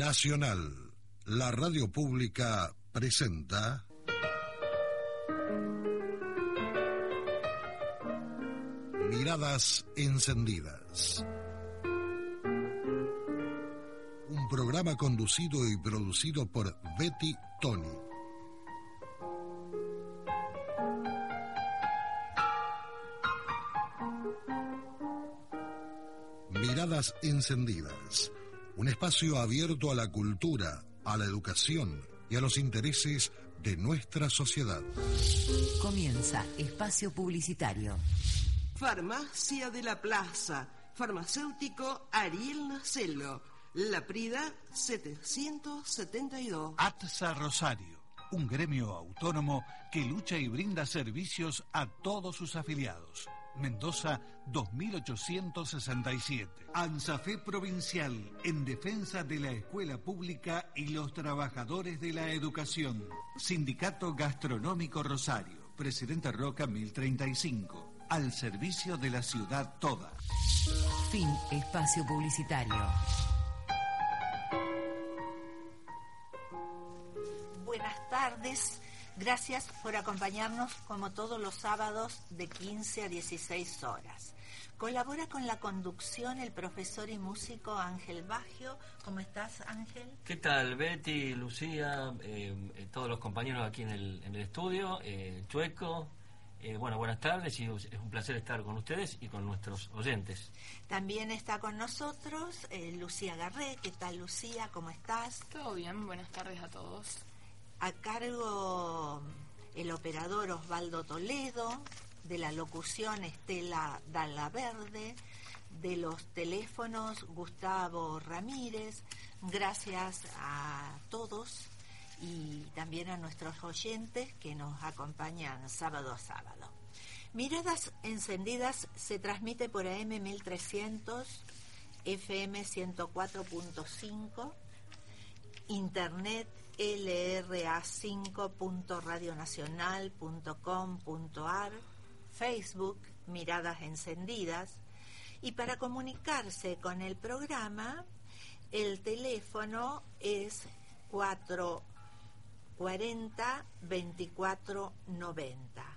Nacional, la radio pública presenta... Miradas encendidas. Un programa conducido y producido por Betty Tony. Miradas encendidas. Un espacio abierto a la cultura, a la educación y a los intereses de nuestra sociedad. Comienza espacio publicitario. Farmacia de la Plaza. Farmacéutico Ariel Nacelo. La Prida 772. ATSA Rosario, un gremio autónomo que lucha y brinda servicios a todos sus afiliados. Mendoza 2867. ANSAFE Provincial en defensa de la escuela pública y los trabajadores de la educación. Sindicato Gastronómico Rosario. Presidente Roca 1035. Al servicio de la ciudad toda. Fin espacio publicitario. Buenas tardes. Gracias por acompañarnos como todos los sábados de 15 a 16 horas. Colabora con la conducción el profesor y músico Ángel Bagio. ¿Cómo estás, Ángel? ¿Qué tal, Betty, Lucía, eh, eh, todos los compañeros aquí en el, en el estudio, eh, Chueco? Eh, bueno, buenas tardes y es un placer estar con ustedes y con nuestros oyentes. También está con nosotros eh, Lucía Garré. ¿Qué tal, Lucía? ¿Cómo estás? Todo bien, buenas tardes a todos. A cargo el operador Osvaldo Toledo, de la locución Estela Dalla Verde, de los teléfonos Gustavo Ramírez. Gracias a todos y también a nuestros oyentes que nos acompañan sábado a sábado. Miradas Encendidas se transmite por AM 1300, FM 104.5, Internet lra5.radionacional.com.ar, Facebook Miradas Encendidas y para comunicarse con el programa el teléfono es 440 24 90.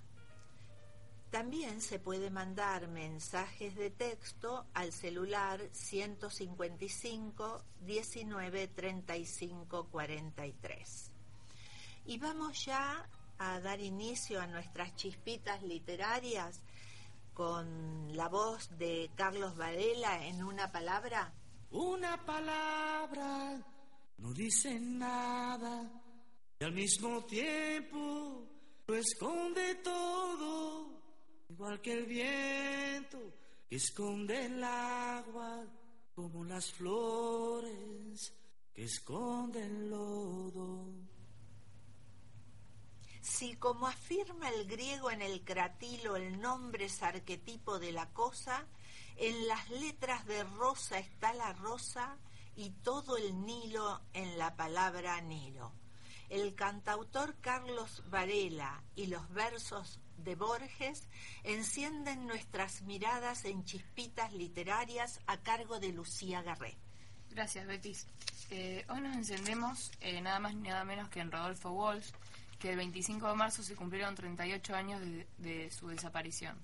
También se puede mandar mensajes de texto al celular 155 19 35 43. Y vamos ya a dar inicio a nuestras chispitas literarias con la voz de Carlos Varela en una palabra. Una palabra no dice nada y al mismo tiempo lo esconde todo igual que el viento que esconde el agua, como las flores que esconden lodo. Si como afirma el griego en el cratilo el nombre es arquetipo de la cosa, en las letras de rosa está la rosa y todo el Nilo en la palabra Nilo. El cantautor Carlos Varela y los versos de Borges encienden nuestras miradas en chispitas literarias a cargo de Lucía Garré. Gracias, Betis. Eh, hoy nos encendemos eh, nada más ni nada menos que en Rodolfo Walsh, que el 25 de marzo se cumplieron 38 años de, de su desaparición.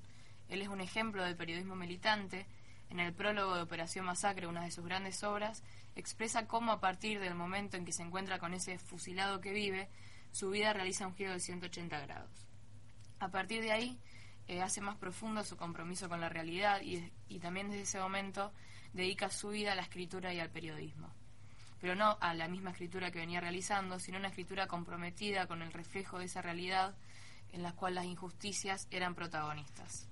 Él es un ejemplo del periodismo militante. En el prólogo de Operación Masacre, una de sus grandes obras, expresa cómo a partir del momento en que se encuentra con ese fusilado que vive, su vida realiza un giro de 180 grados. A partir de ahí, eh, hace más profundo su compromiso con la realidad y, también desde ese momento dedica su vida a la escritura y al periodismo. Pero no a la misma escritura que venía realizando, sino una escritura comprometida con el reflejo de esa realidad en la cual las injusticias eran protagonistas.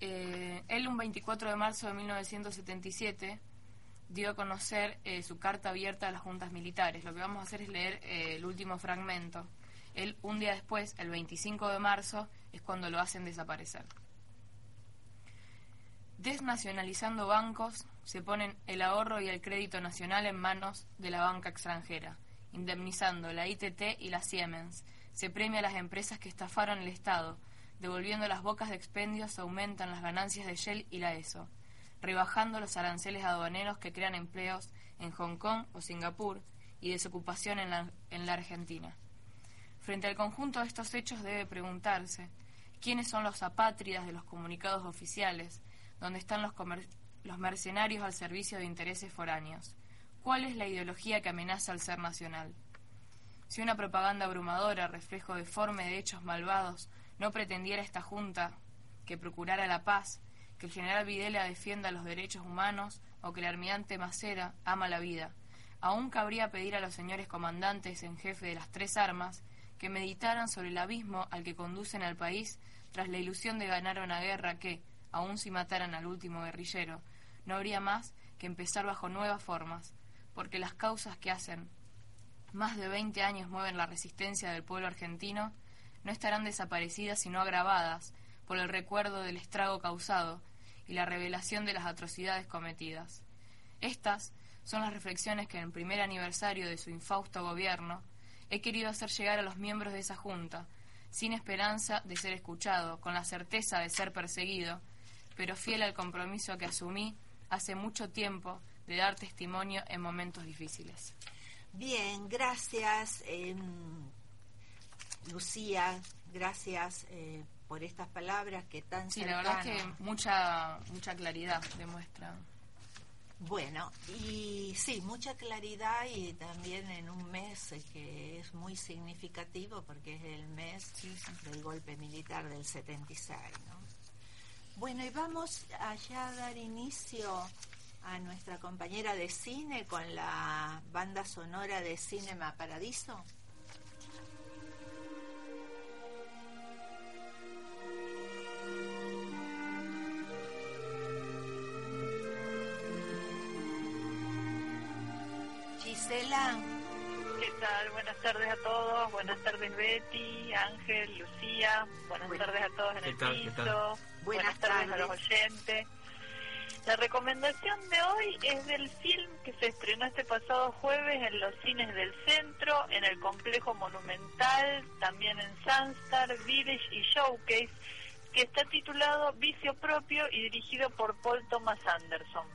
Eh, él, un 24 de marzo de 1977, dio a conocer eh, su carta abierta a las juntas militares. Lo que vamos a hacer es leer eh, el último fragmento. Él, un día después, el 25 de marzo, es cuando lo hacen desaparecer. Desnacionalizando bancos, se ponen el ahorro y el crédito nacional en manos de la banca extranjera, indemnizando la ITT y la Siemens. Se premia a las empresas que estafaron el Estado, devolviendo las bocas de expendios aumentan las ganancias de Shell y la ESO, rebajando los aranceles aduaneros que crean empleos en Hong Kong o Singapur y desocupación en la, en la Argentina. Frente al conjunto de estos hechos debe preguntarse quiénes son los apátridas de los comunicados oficiales, dónde están los, los mercenarios al servicio de intereses foráneos, cuál es la ideología que amenaza al ser nacional. Si una propaganda abrumadora, reflejo deforme de hechos malvados, no pretendiera esta Junta que procurara la paz, que el general Videla defienda los derechos humanos o que el almirante Macera ama la vida, aún cabría pedir a los señores comandantes en jefe de las tres armas que meditaran sobre el abismo al que conducen al país tras la ilusión de ganar una guerra que, aun si mataran al último guerrillero, no habría más que empezar bajo nuevas formas, porque las causas que hacen más de 20 años mueven la resistencia del pueblo argentino no estarán desaparecidas sino agravadas por el recuerdo del estrago causado y la revelación de las atrocidades cometidas. Estas son las reflexiones que en el primer aniversario de su infausto gobierno he querido hacer llegar a los miembros de esa Junta, sin esperanza de ser escuchado, con la certeza de ser perseguido, pero fiel al compromiso que asumí hace mucho tiempo de dar testimonio en momentos difíciles. Bien, gracias, eh, Lucía, gracias eh, por estas palabras que tan Sí, la verdad es que mucha, mucha claridad demuestra. Bueno, y sí, mucha claridad y también en un mes que es muy significativo porque es el mes del golpe militar del 76, ¿no? Bueno, y vamos allá a dar inicio a nuestra compañera de cine con la banda sonora de Cinema Paradiso. Buenas tardes a todos. Buenas tardes Betty, Ángel, Lucía. Buenas tardes a todos en el piso. Buenas, tardes a los oyentes. La recomendación de hoy es del film que se estrenó este pasado jueves en los cines del centro, en el complejo monumental, también en Sunstar, Village y Showcase, que está titulado Vicio Propio y dirigido por Paul Thomas Anderson.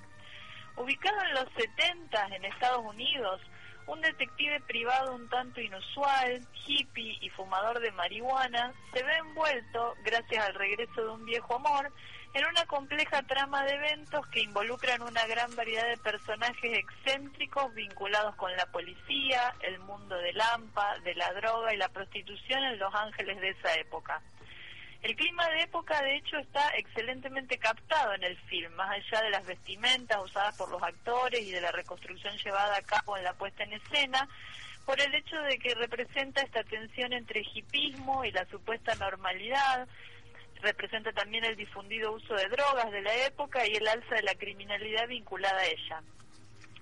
Ubicado en los 70 en Estados Unidos, un detective privado un tanto inusual, hippie y fumador de marihuana, se ve envuelto, gracias al regreso de un viejo amor, en una compleja trama de eventos que involucran una gran variedad de personajes excéntricos vinculados con la policía, el mundo del AMPA, de la droga y la prostitución en Los Ángeles de esa época. El clima de época, de hecho, está excelentemente captado en el film, más allá de las vestimentas usadas por los actores y de la reconstrucción llevada a cabo en la puesta en escena, por el hecho de que representa esta tensión entre hipismo y la supuesta normalidad, representa también el difundido uso de drogas de la época y el alza de la criminalidad vinculada a ella.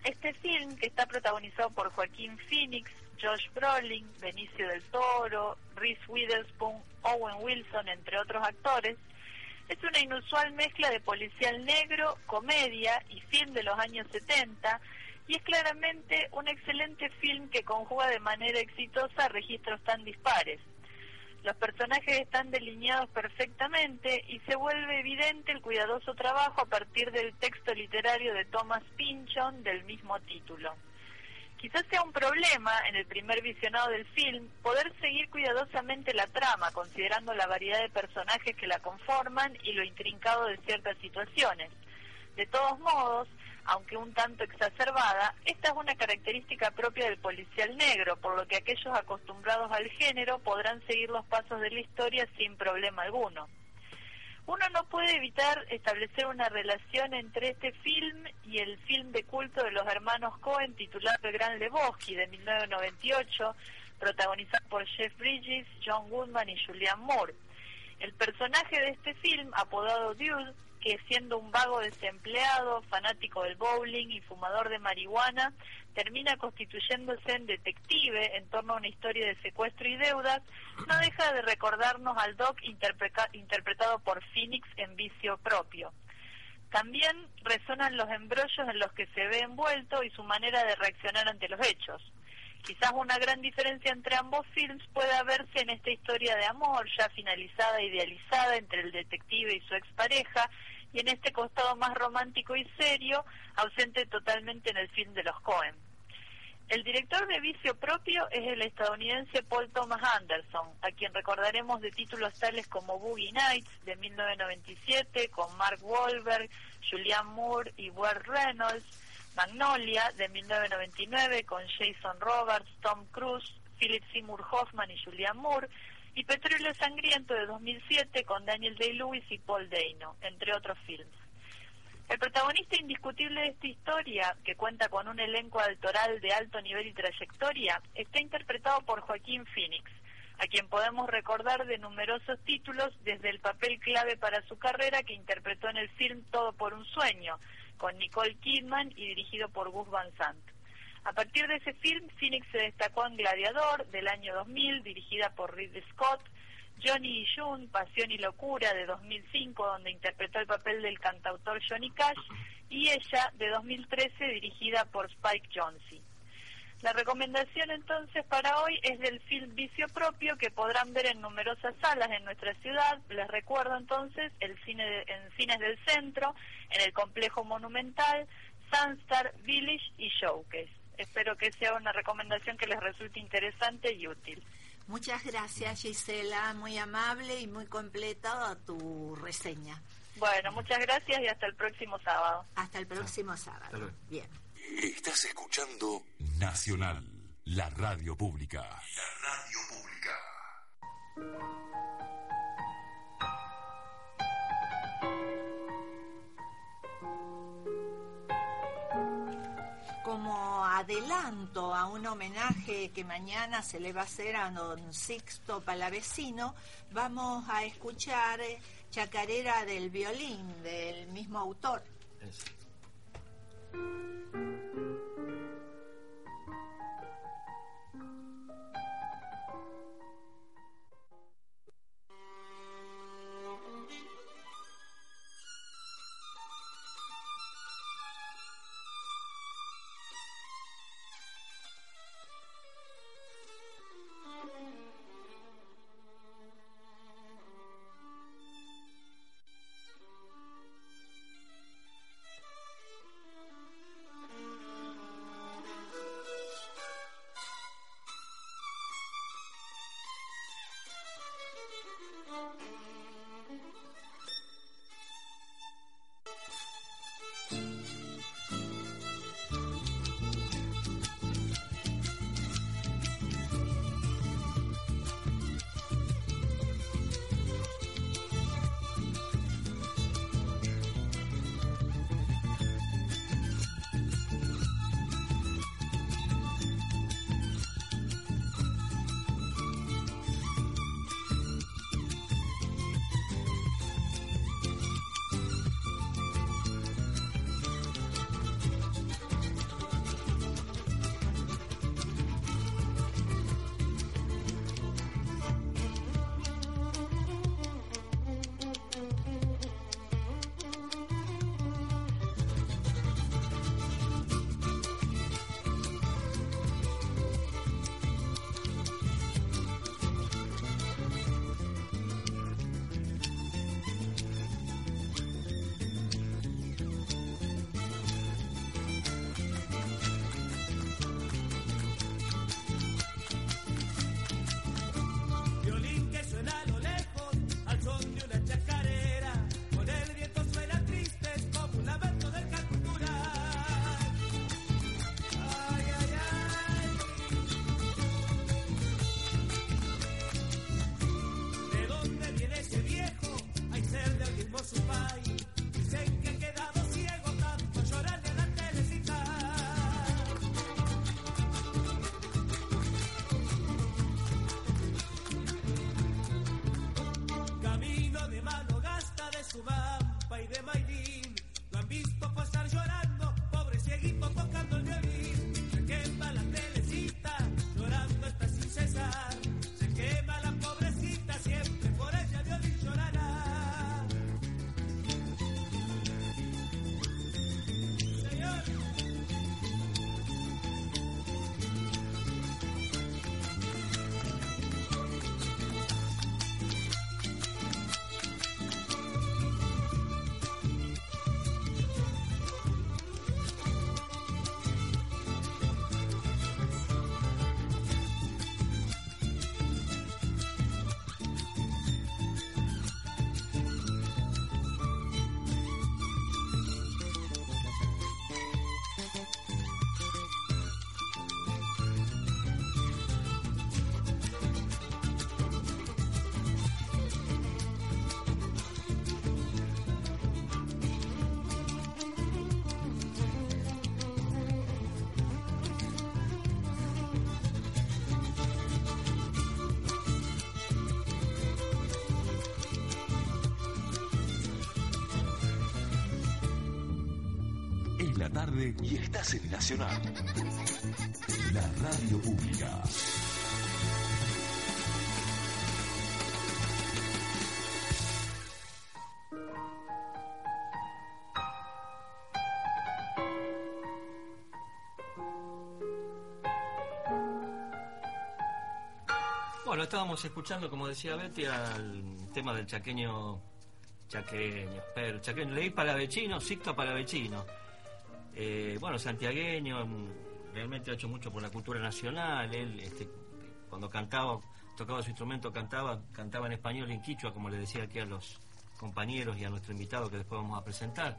Este film, que está protagonizado por Joaquín Phoenix, Josh Brolin, Benicio del Toro, Reese Witherspoon, Owen Wilson, entre otros actores, es una inusual mezcla de policial negro, comedia y film de los años 70 y es claramente un excelente film que conjuga de manera exitosa registros tan dispares. Los personajes están delineados perfectamente y se vuelve evidente el cuidadoso trabajo a partir del texto literario de Thomas Pynchon del mismo título. Quizás sea un problema en el primer visionado del film poder seguir cuidadosamente la trama, considerando la variedad de personajes que la conforman y lo intrincado de ciertas situaciones. De todos modos, aunque un tanto exacerbada, esta es una característica propia del policial negro, por lo que aquellos acostumbrados al género podrán seguir los pasos de la historia sin problema alguno. Uno no puede evitar establecer una relación entre este film y el film de culto de los hermanos Cohen titulado El Gran Lebowski de 1998, protagonizado por Jeff Bridges, John Goodman y Julianne Moore. El personaje de este film, apodado Dude, que siendo un vago desempleado, fanático del bowling y fumador de marihuana, termina constituyéndose en detective en torno a una historia de secuestro y deudas, no deja de recordarnos al Doc interpretado por Phoenix en vicio propio. También resonan los embrollos en los que se ve envuelto y su manera de reaccionar ante los hechos. Quizás una gran diferencia entre ambos films pueda verse en esta historia de amor ya finalizada e idealizada entre el detective y su expareja, y en este costado más romántico y serio, ausente totalmente en el film de los Cohen. El director de Vicio Propio es el estadounidense Paul Thomas Anderson, a quien recordaremos de títulos tales como Boogie Nights de 1997 con Mark Wahlberg, Julianne Moore y Ward Reynolds, Magnolia de 1999 con Jason Roberts, Tom Cruise, Philip Seymour Hoffman y Julianne Moore, y Petróleo Sangriento de 2007 con Daniel Day-Lewis y Paul Dano, entre otros films. El protagonista indiscutible de esta historia, que cuenta con un elenco altoral de alto nivel y trayectoria, está interpretado por Joaquín Phoenix, a quien podemos recordar de numerosos títulos desde el papel clave para su carrera que interpretó en el film Todo por un sueño, con Nicole Kidman y dirigido por Gus Van Sant. A partir de ese film, Phoenix se destacó en Gladiador del año 2000, dirigida por Ridley Scott, Johnny y June, Pasión y Locura de 2005, donde interpretó el papel del cantautor Johnny Cash, y ella de 2013, dirigida por Spike Jonze. La recomendación entonces para hoy es del film Vicio Propio que podrán ver en numerosas salas en nuestra ciudad. Les recuerdo entonces el cine en Cines del Centro, en el Complejo Monumental, Sunstar, Village y Showcase. Espero que sea una recomendación que les resulte interesante y útil. Muchas gracias Gisela, muy amable y muy completa tu reseña. Bueno, muchas gracias y hasta el próximo sábado. Hasta el próximo sábado. Bien. Estás escuchando Nacional, la radio pública. La radio pública. Adelanto a un homenaje que mañana se le va a hacer a don Sixto Palavecino, vamos a escuchar eh, Chacarera del Violín, del mismo autor. Tarde y estás en Nacional. La radio pública. Bueno, estábamos escuchando, como decía Betty, al tema del chaqueño, chaqueño, pero chaqueño, leí palavecino, Sicto palavecino. Eh, bueno, santiagueño, mm, realmente ha hecho mucho por la cultura nacional. Él, este, cuando cantaba, tocaba su instrumento, cantaba, cantaba en español y en quichua, como le decía aquí a los compañeros y a nuestro invitado que después vamos a presentar.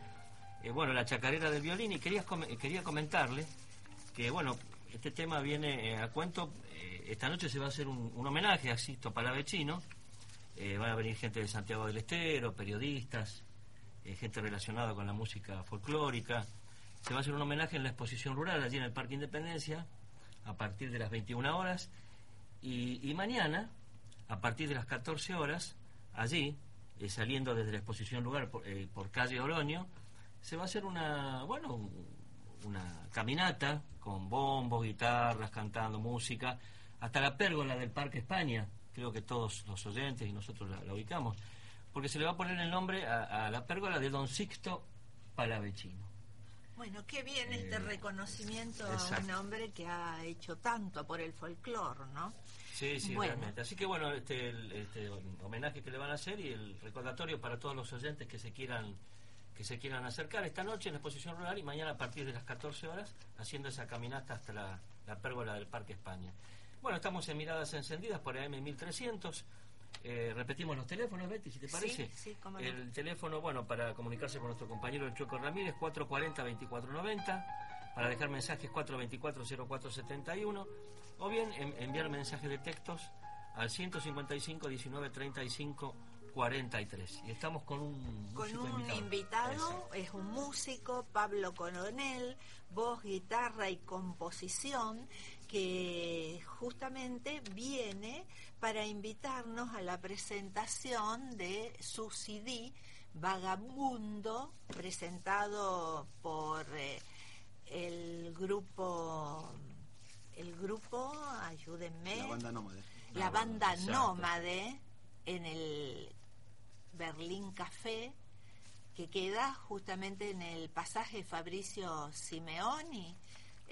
Eh, bueno, la chacarera del violín y quería, quería comentarle que, bueno, este tema viene eh, a cuento esta noche se va a hacer un, homenaje a Sisto Palavecino. Van a venir gente de Santiago del Estero, periodistas, gente relacionada con la música folclórica. Se va a hacer un homenaje en la exposición rural allí en el Parque Independencia a partir de las 21 horas. Y, mañana, a partir de las 14 horas, allí, eh, saliendo desde la exposición rural por, por calle Oroño, se va a hacer una, bueno, una caminata con bombos, guitarras, cantando música, hasta la pérgola del Parque España, creo que todos los oyentes y nosotros la, ubicamos, porque se le va a poner el nombre a, la pérgola de Don Sixto Palavecino. Bueno, qué bien este eh, reconocimiento a un hombre que ha hecho tanto por el folclore, ¿no? Sí, sí, realmente. Así que bueno, este, este homenaje que le van a hacer y el recordatorio para todos los oyentes que se quieran que se quieran acercar esta noche en la exposición rural y mañana a partir de las 14 horas haciendo esa caminata hasta la, la pérgola del Parque España. Bueno, estamos en Miradas Encendidas por AM1300. Eh, repetimos los teléfonos, Betty, si te parece. Sí, sí, El teléfono, bueno, para comunicarse con nuestro compañero el Chueco Ramírez, 440-2490. Para dejar mensajes, 424-0471. O bien enviar mensajes de textos al 155 19 35 43. Y estamos con un, con un invitado, es un músico, Pablo Coronel, voz, guitarra y composición, que justamente viene para invitarnos a la presentación de su CD Vagabundo, presentado por eh, el grupo, el grupo, ayúdenme. La banda nómade. La banda nómade en el Berlín Café, que queda justamente en el pasaje Fabricio Simeoni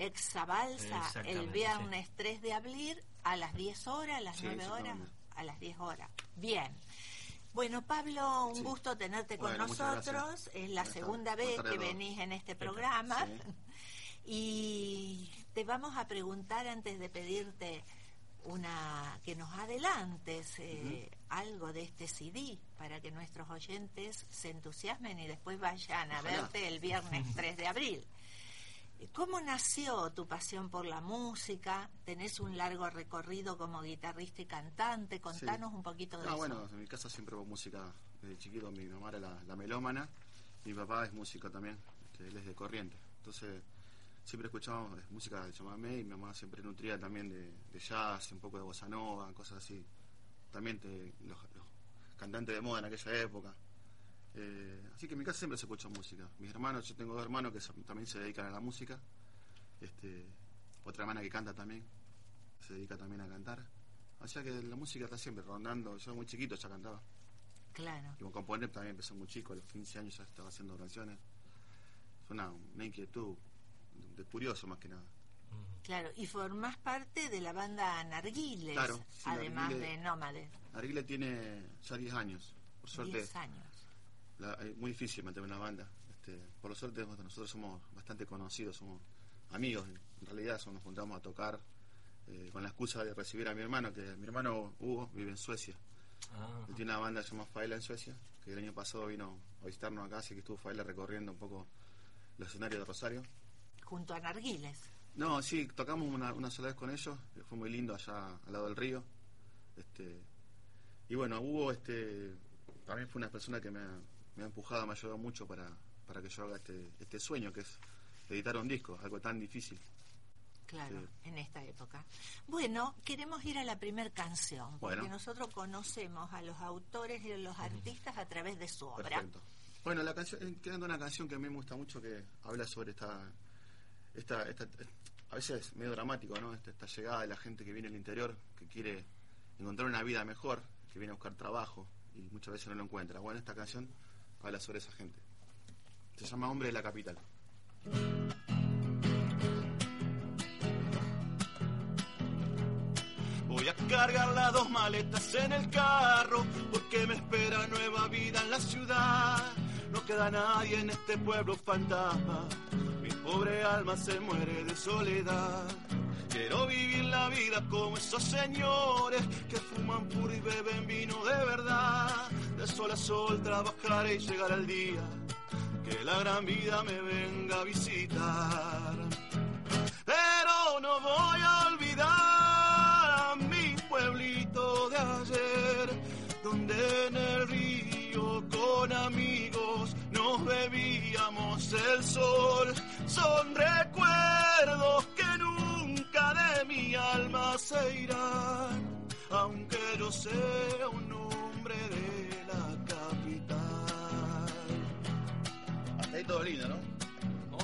Exabalsa el viernes 3 de abril a las 10 horas, a las 9 horas, a las 10 horas. Bien. Bueno, Pablo, un gusto tenerte con nosotros. Es la segunda vez que venís en este programa. Y te vamos a preguntar antes de pedirte una que nos adelantes eh, algo de este CD para que nuestros oyentes se entusiasmen y después vayan a verte el viernes 3 de abril. ¿Cómo nació tu pasión por la música? Tenés un largo recorrido como guitarrista y cantante. Contanos un poquito de no, eso. Bueno, en mi casa siempre hubo música desde chiquito. Mi mamá era la, melómana. Mi papá es músico también. Este, él es de corriente. Entonces, siempre escuchábamos música de chamamé y mi mamá siempre nutría también de, jazz, un poco de bossa nova, cosas así. También los cantantes de moda en aquella época. Eh, así que en mi casa siempre se escucha música. Mis hermanos, yo tengo dos hermanos que también se dedican a la música. Este, otra hermana que canta también, se dedica también a cantar. O sea que la música está siempre rondando. Yo muy chiquito ya cantaba. Claro. Y como componer también empezó muy chico, a los 15 años ya estaba haciendo canciones. Es una, inquietud de curioso más que nada. Claro, y formás parte de la banda Narguiles, además de Nómade. Narguiles tiene ya 10 años, por suerte. 10 años es muy difícil mantener una banda. Este, por lo suerte nosotros somos bastante conocidos, somos amigos. En realidad nos juntamos a tocar eh, con la excusa de recibir a mi hermano, que mi hermano Hugo vive en Suecia. Ah. tiene una banda llamada Faila en Suecia, que el año pasado vino a visitarnos acá, así que estuvo Faila recorriendo un poco los escenarios de Rosario. Junto a Narguiles. No, sí, tocamos una, una sola vez con ellos, fue muy lindo allá al lado del río. Este, y bueno, Hugo este, también fue una persona que me, me ha empujado, me ha ayudado mucho para, para que yo haga este, este sueño, que es editar un disco, algo tan difícil. Claro, en esta época. Bueno, queremos ir a la primera canción, porque nosotros conocemos a los autores y a los artistas a través de su obra. Bueno, la canción, eh, quedando una canción que a mí me gusta mucho que habla sobre esta, esta, esta a veces medio dramático, ¿no? Esta, esta, llegada de la gente que viene al interior, que quiere encontrar una vida mejor, que viene a buscar trabajo y muchas veces no lo encuentra. Bueno, esta canción habla sobre esa gente. Se llama Hombre de la Capital. Voy a cargar las dos maletas en el carro porque me espera nueva vida en la ciudad. No queda nadie en este pueblo fantasma. Mi pobre alma se muere de soledad. Quiero vivir la vida como esos señores que fuman puro y beben vino de verdad. De sol a sol trabajar y llegar al día. Que la gran vida me venga a visitar. Pero no voy a olvidar mi pueblito de ayer, donde en el río con amigos nos bebíamos el sol. Son recuerdos que de mi alma se irán, aunque yo sea un hombre de la capital. Hasta ahí todo lindo, ¿no?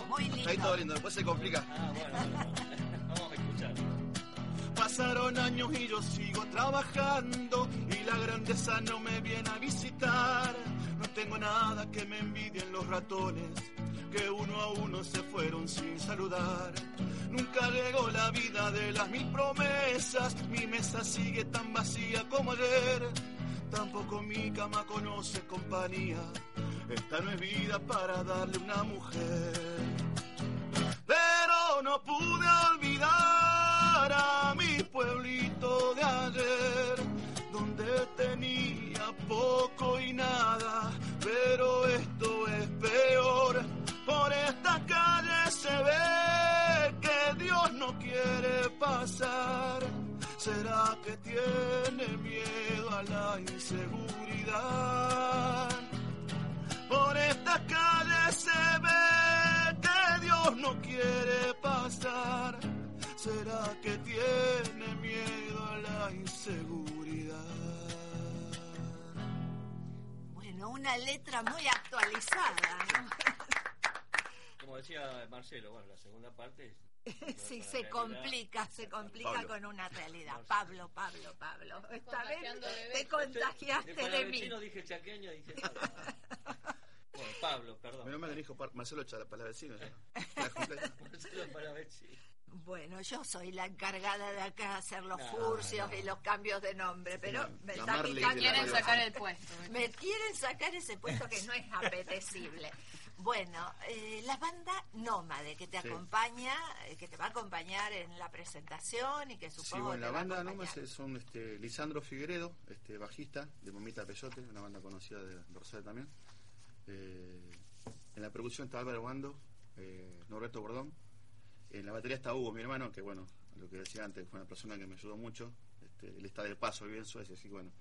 Muy lindo. Hasta ahí todo lindo, después se complica. Ah, bueno. Vamos a escuchar. Pasaron años y yo sigo trabajando y la grandeza no me viene a visitar. No tengo nada que me envidien los ratones, que uno a uno se fueron sin saludar. Nunca llegó la vida de las mil promesas, mi mesa sigue tan vacía como ayer. Tampoco mi cama conoce compañía, esta no es vida para darle una mujer. Pero no pude olvidar a mi pueblito de ayer, donde tenía poco y nada, pero esto es peor. Por esta calle se ve que Dios no quiere pasar. ¿Será que tiene miedo a la inseguridad? Por esta calle se ve que Dios no quiere pasar. ¿Será que tiene miedo a la inseguridad? Bueno, una letra muy actualizada. ¿No? Como decía Marcelo, bueno, la segunda parte Sí, se complica, se complica Pablo. con una realidad. Pablo, Pablo, Pablo. Esta vez te contagiaste de de mí. vecino dije chaqueño, dije. Bueno, Pablo, perdón. Menos mal dijo Marcelo Palavecino. Marcelo para vecino. Bueno, yo soy la encargada de acá hacer los No, furcios no. y los cambios de nombre, pero No, me la está Marley picando de la Quieren la sacar el puesto. Me quieren sacar ese puesto que no es apetecible. Bueno, eh, la banda Nómade que te Sí. acompaña, eh, que te va a acompañar en la presentación y que Sí, supongo bueno, te la banda. Nómades son este, Lisandro Figueredo, este, bajista de Momita Peyote, una banda conocida de, Rosario también. Eh, en la producción está Álvaro Bando, eh, Norberto Bordón. En la batería está Hugo, mi hermano, que bueno, lo que decía antes, fue una persona que me ayudó mucho. Este, él está de paso, vive en Suecia, así que bueno,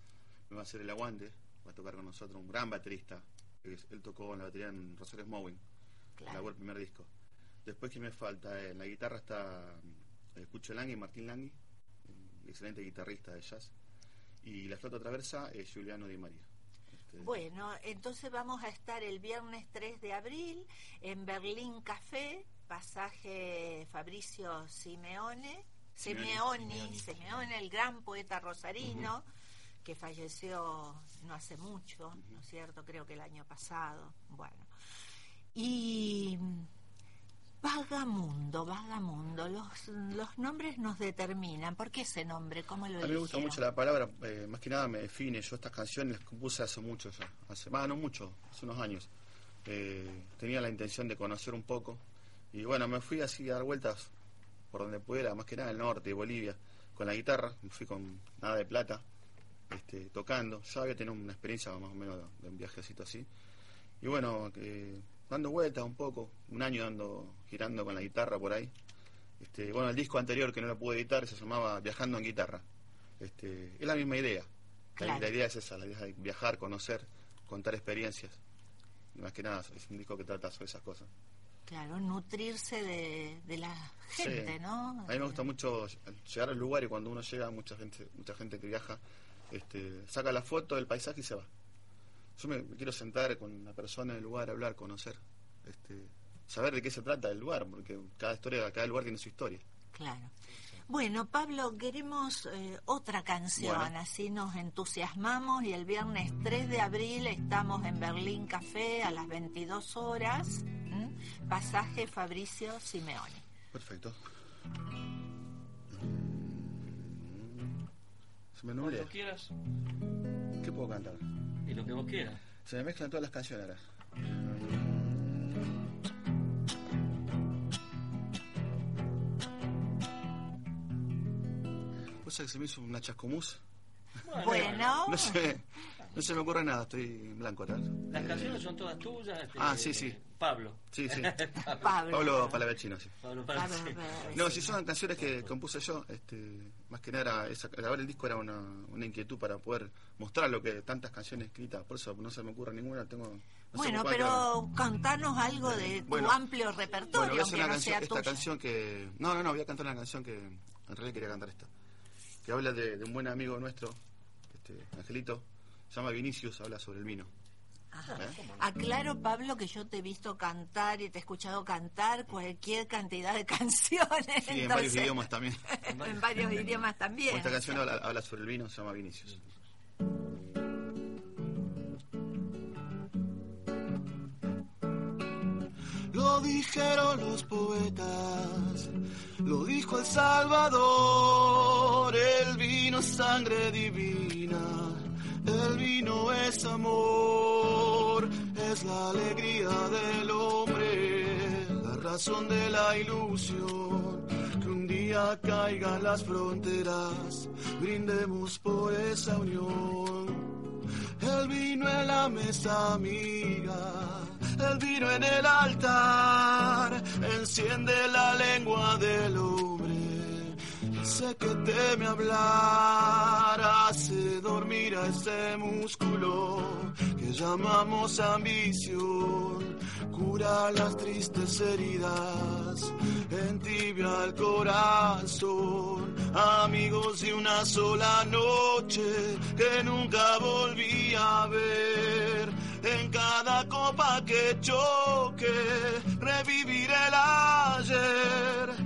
me va a hacer el aguante, va a tocar con nosotros, un gran baterista. Él, él tocó en la batería en Rosario Smowing, Claro. grabó el primer disco. Después, ¿quién me falta? En la guitarra está eh, Cucho Langui, Martín Langui, un excelente guitarrista de jazz. Y la flauta traversa es Giuliano Di María. Este, Bueno, entonces vamos a estar el viernes 3 de abril en Berlín Café, pasaje Fabricio Simeone, Simeoni. Simeoni, Simeone, el gran poeta rosarino, que falleció no hace mucho, ¿no es cierto? Creo que el año pasado. Bueno. Y Vagamundo, Vagamundo, los, los nombres nos determinan. ¿Por qué ese nombre? ¿Cómo lo A mí me gusta mucho la palabra, eh, más que nada me define. Yo estas canciones las compuse hace mucho ya, hace, más no mucho, hace unos años. Eh, tenía la intención de conocer un poco y bueno, me fui así a dar vueltas por donde pudiera, más que nada el norte de Bolivia, con la guitarra, me fui con nada de plata, este, tocando. Ya había tenido una experiencia más o menos de, un viajecito así. Y bueno, eh, dando vueltas un poco, un año dando, girando con la guitarra por ahí. Este, bueno, el disco anterior que no lo pude editar se llamaba Viajando en Guitarra. Este, es la misma idea. La- Claro. La, idea es esa, la idea de viajar, conocer, contar experiencias. Más que nada, es un disco que trata sobre esas cosas. Claro, nutrirse de, de la gente, Sí. ¿no? A mí me gusta mucho llegar al lugar y cuando uno llega, mucha gente mucha gente que viaja, este, saca la foto del paisaje y se va. yo me, quiero sentar con la persona en el lugar, hablar, conocer, este, saber de qué se trata el lugar, porque cada historia, cada lugar tiene su historia. Claro. Bueno, Pablo, queremos eh, otra canción, así nos entusiasmamos y el viernes 3 de abril estamos en Berlín Café a las 22 horas, pasaje Fabricio Simeoni. Perfecto. ¿Se me Cuando quieras. ¿Qué puedo cantar? Y lo que vos quieras. Se me mezclan todas las canciones ahora. Cosa que se me hizo una chascomús. Bueno. no sé, no se me ocurre nada, estoy en blanco atrás. Las canciones son todas tuyas. Este, ah, sí, sí. Pablo. Sí, sí. Pablo. Pablo Palavecino, sí. Pablo No, si son canciones que compuse yo, este, más que nada, esa, grabar el disco era una, una, inquietud para poder mostrar lo que tantas canciones escritas, por eso no se me ocurre ninguna, tengo... bueno, pero contanos algo de tu amplio repertorio, bueno, voy a hacer una canción, esta canción que... No, no, no, voy a cantar una canción que en realidad quería cantar esta, que habla de, de un buen amigo nuestro, este, Angelito, se llama Vinicius, habla sobre el vino. ¿Eh? Aclaro, Pablo, que yo te he visto cantar y te he escuchado cantar cualquier cantidad de canciones. Sí, en varios idiomas también. en varios idiomas también. esta canción habla, sobre el vino, se llama Vinicius. Lo dijeron los poetas, lo dijo el Salvador, el vino sangre divina el vino es amor, es la alegría del hombre, la razón de la ilusión. Que un día caigan las fronteras, brindemos por esa unión. El vino en la mesa amiga, el vino en el altar, enciende la lengua del hombre sé que teme hablar, hace dormir a ese músculo que llamamos ambición, cura las tristes heridas, entibia el corazón, amigos de una sola noche que nunca volví a ver. En cada copa que choque, revivir el ayer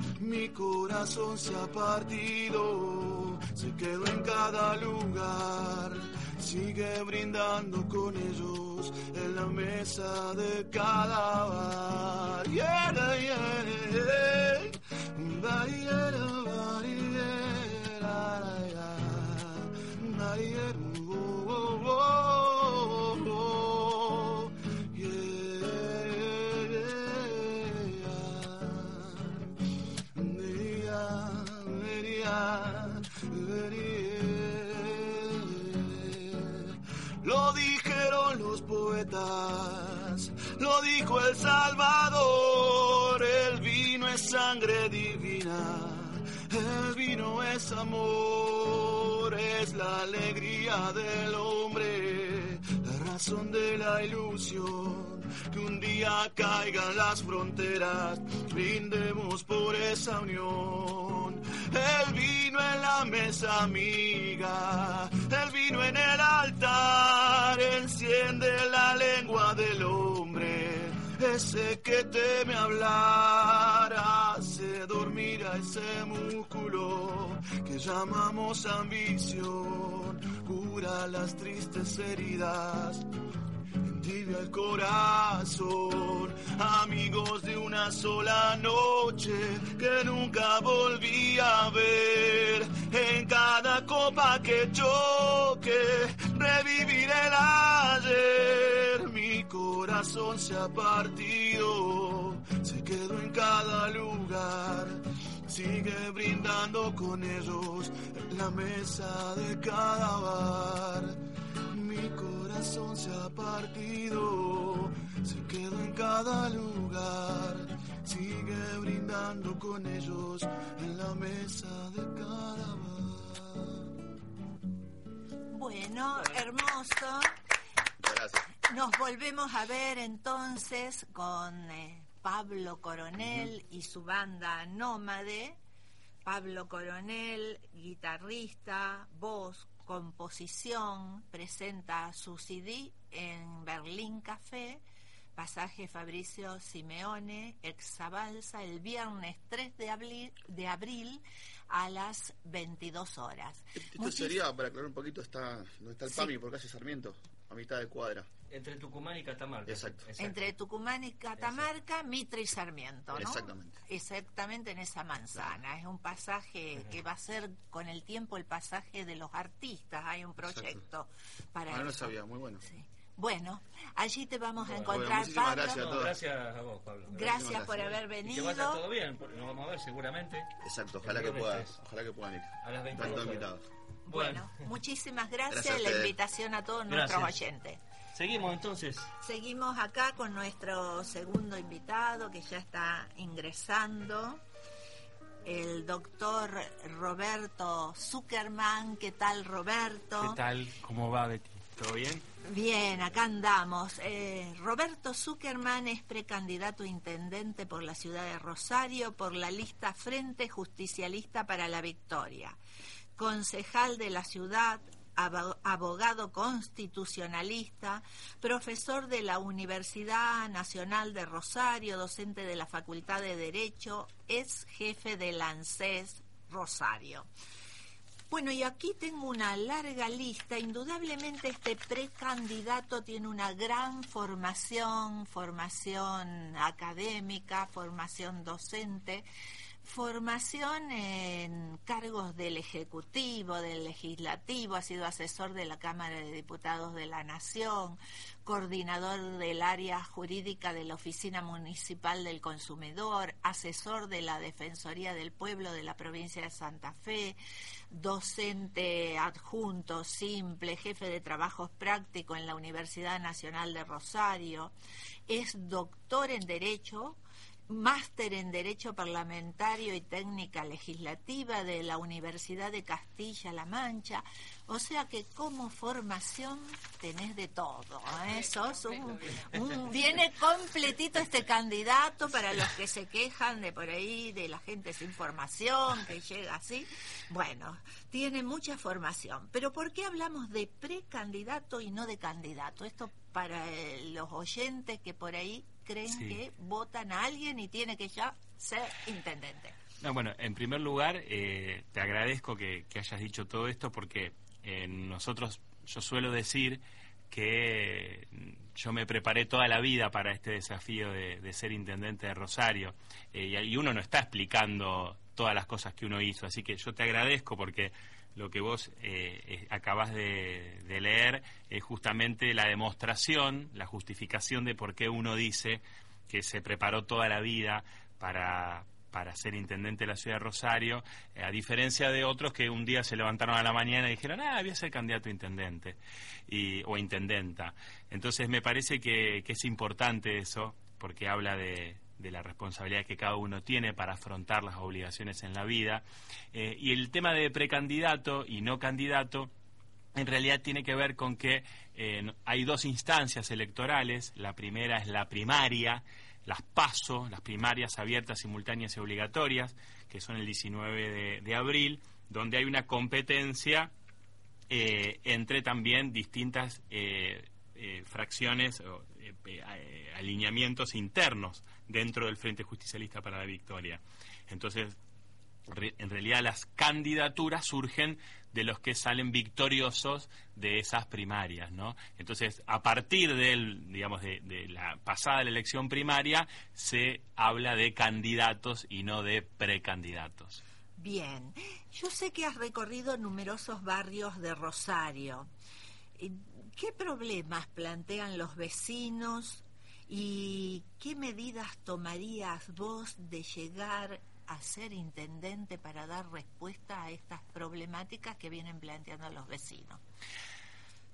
corazón se ha partido, se quedó en cada lugar, sigue brindando con ellos en la mesa de cada bar. Dijeron los poetas, lo dijo el Salvador, el vino es sangre divina, el vino es amor, es la alegría del hombre, la razón de la ilusión que un día caigan las fronteras, brindemos por esa unión. El vino en la mesa amiga, el en el altar, enciende la lengua del hombre, ese que teme hablar, hace dormir a ese músculo que llamamos ambición, cura las tristes heridas tibia el corazón, amigos de una sola noche que nunca volví a ver. En cada copa que choque, revivir el ayer. Mi corazón se ha partido, se quedó en cada lugar. Sigue brindando con ellos en la mesa de cada bar. Mi corazón se ha partido, se quedó en cada lugar, sigue brindando con ellos en la mesa de cada bar. Bueno, hermoso. Nos volvemos a ver entonces con eh, Pablo Coronel y su banda Nómade. Pablo Coronel, guitarrista, voz, composición, presenta su CD en Berlín Café, pasaje Fabricio Simeone, Exabalsa, el viernes 3 de abril, de abril a las 22 horas. Esto sería, para aclarar un poquito, está, donde está el PAMI, por calle Sarmiento, a mitad de cuadra. Entre Tucumán y Catamarca. Exacto. Entre Tucumán y Catamarca, Mitre y Sarmiento, ¿no? Exactamente. Exactamente en esa manzana. Es un pasaje que va a ser con el tiempo el pasaje de los artistas. Hay un proyecto para ah, no eso. sabía, muy bueno. Sí. Bueno, allí te vamos a encontrar, bueno, Pablo. Gracias a, todos. gracias a vos, Pablo. Gracias, gracias. por haber Y que venido. vaya todo bien, nos vamos a ver seguramente. Exacto, ojalá que, viernes pueda, tres. ojalá que puedan ir. A las 22 Están todos horas. invitados. Bueno, muchísimas gracias. Gracias la invitación a todos nuestros Gracias. oyentes. Seguimos entonces. Seguimos acá con nuestro segundo invitado que ya está ingresando, el doctor Roberto Zuckerman. ¿Qué tal, Roberto? ¿Qué tal? ¿Cómo va, Betty? ¿Todo bien? Bien, acá andamos. Eh, Roberto Zuckerman es precandidato a intendente por la ciudad de Rosario por la lista Frente Justicialista para la Victoria. Concejal de la ciudad, abogado constitucionalista, profesor de la Universidad Nacional de Rosario, docente de la Facultad de Derecho, es jefe del ANSES Rosario. Bueno, y aquí tengo una larga lista. Indudablemente este precandidato tiene una gran formación, formación académica, formación docente, formación en cargos del Ejecutivo, del Legislativo, ha sido asesor de la Cámara de Diputados de la Nación, coordinador del área jurídica de la Oficina Municipal del Consumidor, asesor de la Defensoría del Pueblo de la provincia de Santa Fe, docente adjunto simple, jefe de trabajos prácticos en la Universidad Nacional de Rosario, es doctor en Derecho, máster en Derecho Parlamentario y Técnica Legislativa de la Universidad de Castilla-La Mancha. O sea que como formación tenés de todo. ¿eh? Sos un, un- viene completito este candidato para los que se quejan de por ahí, de la gente sin formación, que llega así. Bueno, tiene mucha formación. Pero ¿por qué hablamos de precandidato y no de candidato? Esto para eh, los oyentes que por ahí creen Sí. que votan a alguien y tiene que ya ser intendente. No, bueno, en primer lugar, eh, te agradezco que, que hayas dicho todo esto porque eh, nosotros, yo suelo decir que mm, yo me preparé toda la vida para este desafío de, de ser intendente de Rosario eh, y, y uno no está explicando todas las cosas que uno hizo, así que yo te agradezco porque lo que vos eh, eh, acabas de, leer es justamente la demostración, la justificación de por qué uno dice que se preparó toda la vida para, para ser intendente de la ciudad de Rosario, eh, a diferencia de otros que un día se levantaron a la mañana y dijeron, ah, voy a ser candidato a intendente y, o intendenta. Entonces me parece que, que es importante eso, porque habla de, de la responsabilidad que cada uno tiene para afrontar las obligaciones en la vida. Eh, y el tema de precandidato y no candidato, en realidad tiene que ver con que eh, hay dos instancias electorales. La primera es la primaria, las PASO, las primarias abiertas, simultáneas y obligatorias, que son el 19 de, abril, donde hay una competencia eh, entre también distintas fracciones o alineamientos internos dentro del Frente Justicialista para la Victoria. Entonces, en realidad las candidaturas surgen de los que salen victoriosos de esas primarias, ¿no? Entonces, a partir del, digamos, de, la pasada la elección primaria, se habla de candidatos y no de precandidatos. Bien, yo sé que has recorrido numerosos barrios de Rosario. ¿Qué problemas plantean los vecinos y qué medidas tomarías vos de llegar a ser intendente para dar respuesta a estas problemáticas que vienen planteando los vecinos?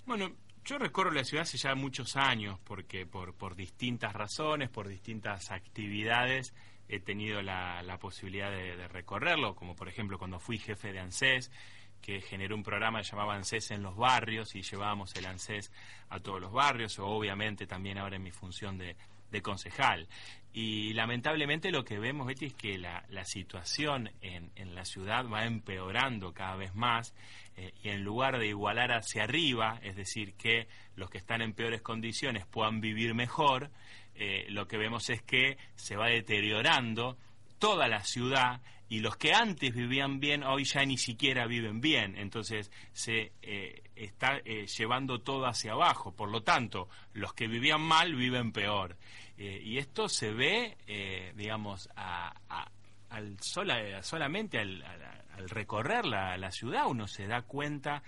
Bueno, yo recorro la ciudad hace ya muchos años porque por, distintas razones, por distintas actividades, he tenido la, la posibilidad de, de recorrerlo, como por ejemplo cuando fui jefe de ANSES, que generó un programa que llamaba ANSES en los barrios y llevábamos el ANSES a todos los barrios, o obviamente también ahora en mi función de, concejal. Y lamentablemente lo que vemos, Betty, es que la, situación en, en, la ciudad va empeorando cada vez más eh, y en lugar de igualar hacia arriba, es decir, que los que están en peores condiciones puedan vivir mejor, eh, lo que vemos es que se va deteriorando toda la ciudad y los que antes vivían bien hoy ya ni siquiera viven bien, entonces se eh, está eh, llevando todo hacia abajo, por lo tanto, los que vivían mal viven peor. y esto se ve, digamos, al sola, solamente al, recorrer la, la ciudad uno se da cuenta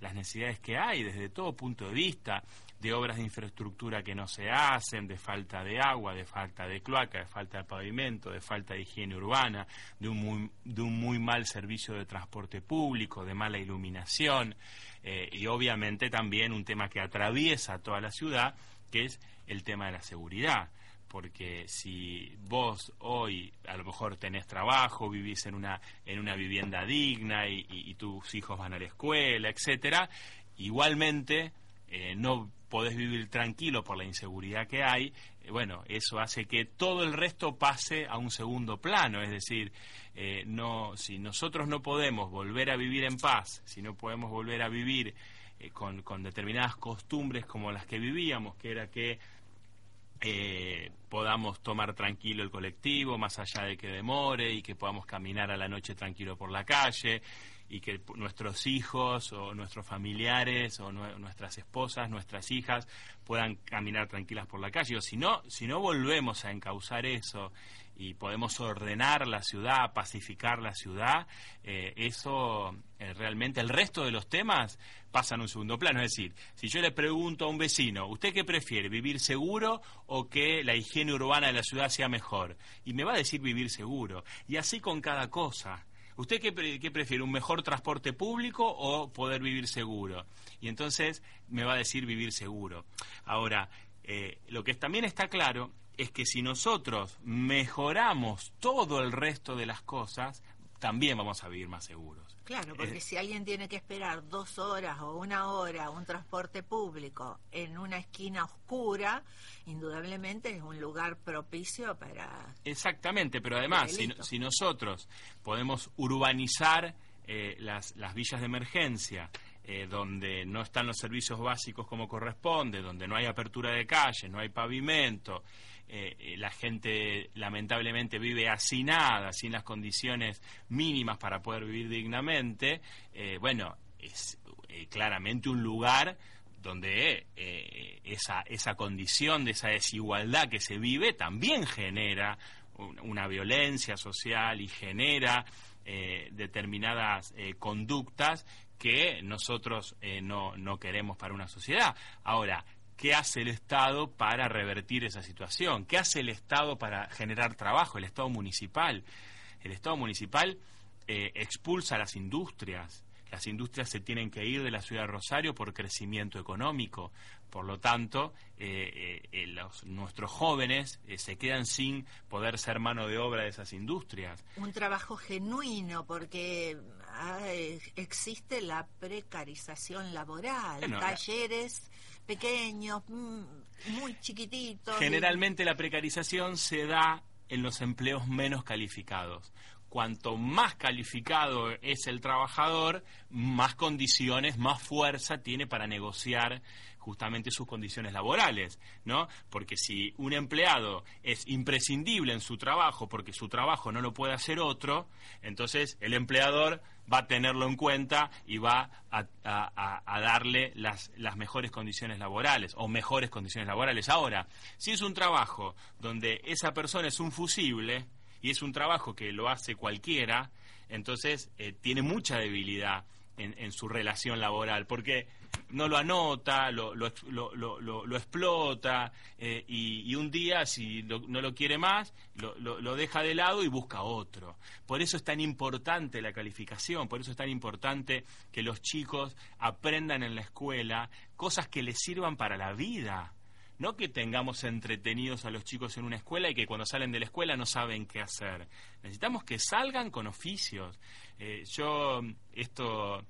las necesidades que hay desde todo punto de vista, de obras de infraestructura que no se hacen, de falta de agua, de falta de cloaca, de falta de pavimento, de falta de higiene urbana, de un muy, de un muy mal servicio de transporte público, de mala iluminación eh, y obviamente también un tema que atraviesa toda la ciudad, que es el tema de la seguridad. Porque si vos hoy a lo mejor tenés trabajo, vivís en una en una vivienda digna y, tus hijos van a la escuela, etcétera, igualmente eh, no podés vivir tranquilo por la inseguridad que hay, eh, bueno, eso hace que todo el resto pase a un segundo plano, es decir, eh, no, si nosotros no podemos volver a vivir en paz, si no podemos volver a vivir con, con, determinadas costumbres como las que vivíamos, que era que podamos tomar tranquilo el colectivo, más allá de que demore, y que podamos caminar a la noche tranquilo por la calle, y que nuestros hijos o nuestros familiares o nuestras esposas, nuestras hijas puedan caminar tranquilas por la calle. O si no, si no volvemos a encauzar eso y podemos ordenar la ciudad, pacificar la ciudad, eh, eso eh, realmente el resto de los temas pasan a un segundo plano. Es decir, si yo le pregunto a un vecino, ¿usted qué prefiere, vivir seguro o que la higiene urbana de la ciudad sea mejor? Y me va a decir vivir seguro. Y así con cada cosa. ¿Usted qué, prefiere, un mejor transporte público o poder vivir seguro? Y entonces me va a decir vivir seguro. Ahora, eh, lo que también está claro es que si nosotros mejoramos todo el resto de las cosas, también vamos a vivir más seguros. Claro, porque si alguien tiene que esperar dos horas o una hora un transporte público en una esquina oscura, indudablemente es un lugar propicio para... Exactamente, pero además, si, nosotros podemos urbanizar eh, las, las villas de emergencia, eh, donde no están los servicios básicos como corresponde, donde no hay apertura de calles, no hay pavimento, eh, eh, la gente lamentablemente vive hacinada, sin las condiciones mínimas para poder vivir dignamente, eh, bueno, es claramente un lugar donde esa, esa condición de esa desigualdad que se vive también genera una violencia social y genera determinadas conductas que nosotros no, no queremos para una sociedad. Ahora, ¿Qué hace el Estado para revertir esa situación? ¿Qué hace el Estado para generar trabajo? El Estado municipal. El Estado municipal eh, expulsa a las industrias. Las industrias se tienen que ir de la ciudad de Rosario por crecimiento económico. Por lo tanto, eh, eh, nuestros jóvenes se quedan sin poder ser mano de obra de esas industrias. Un trabajo genuino, porque ah, existe la precarización laboral, talleres pequeños, mm, muy chiquititos. Generalmente la precarización se da en los empleos menos calificados. Cuanto más calificado es el trabajador, más condiciones, más fuerza tiene para negociar justamente sus condiciones laborales, ¿no? Porque si un empleado es imprescindible en su trabajo porque su trabajo no lo puede hacer otro, entonces el empleador va a tenerlo en cuenta y va a, darle las, las, mejores condiciones laborales o mejores condiciones laborales. Ahora, si es un trabajo donde esa persona es un fusible y es un trabajo que lo hace cualquiera, entonces eh, tiene mucha debilidad en, su relación laboral, porque no lo anota, lo, lo, lo, explota eh, y, un día, si no lo quiere más, lo, deja de lado y busca otro. Por eso es tan importante la calificación, por eso es tan importante que los chicos aprendan en la escuela cosas que les sirvan para la vida. No que tengamos entretenidos a los chicos en una escuela y que cuando salen de la escuela no saben qué hacer. Necesitamos que salgan con oficios. Eh, yo esto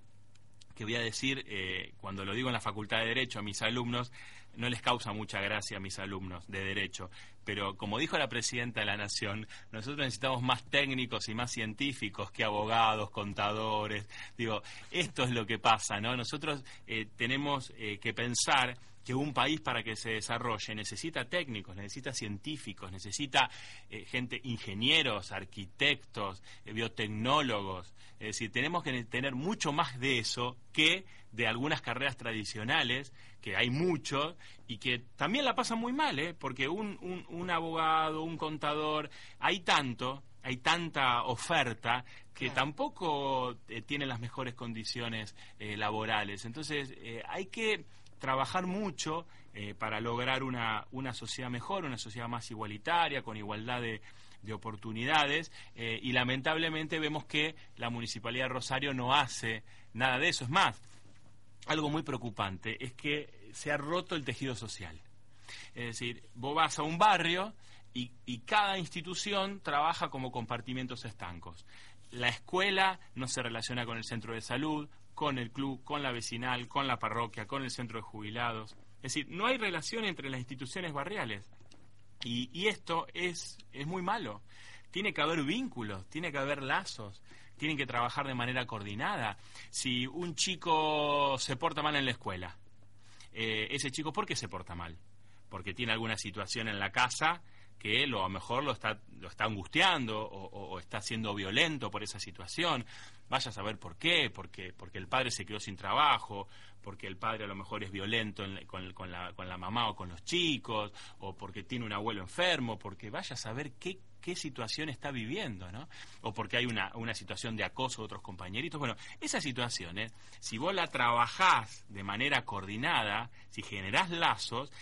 que voy a decir, eh, cuando lo digo en la Facultad de Derecho a mis alumnos, no les causa mucha gracia a mis alumnos de Derecho. Pero como dijo la Presidenta de la Nación, nosotros necesitamos más técnicos y más científicos que abogados, contadores. Digo, esto es lo que pasa, ¿no? Nosotros eh, tenemos eh, que pensar que un país para que se desarrolle necesita técnicos, necesita científicos, necesita eh, gente, ingenieros, arquitectos, eh, biotecnólogos. Es decir, tenemos que tener mucho más de eso que de algunas carreras tradicionales, que hay muchos, y que también la pasan muy mal, ¿eh? porque un, un, abogado, un contador, hay tanto, hay tanta oferta que tampoco eh, tienen las mejores condiciones laborales. Entonces, hay que trabajar mucho eh, para lograr una, una sociedad mejor, una sociedad más igualitaria, con igualdad de, oportunidades, eh, y lamentablemente vemos que la Municipalidad de Rosario no hace nada de eso. Es más, algo muy preocupante es que se ha roto el tejido social. Es decir, vos vas a un barrio y, y cada institución trabaja como compartimentos estancos. La escuela no se relaciona con el centro de salud, con el club, con la vecinal, con la parroquia, con el centro de jubilados. Es decir, no hay relación entre las instituciones barriales. Y, esto es, es muy malo. Tiene que haber vínculos, tiene que haber lazos, tienen que trabajar de manera coordinada. Si un chico se porta mal en la escuela, eh, ese chico, ¿por qué se porta mal? Porque tiene alguna situación en la casa que lo, a lo mejor lo está, lo está angustiando o, está siendo violento por esa situación. Vaya a saber por qué, porque, porque el padre se quedó sin trabajo, porque el padre a lo mejor es violento con, con, la, con la mamá o con los chicos, o porque tiene un abuelo enfermo, porque vaya a saber qué, qué situación está viviendo, ¿no? O porque hay una, una situación de acoso de otros compañeritos. Bueno, esas situaciones, si vos la trabajás de manera coordinada, si generás lazos,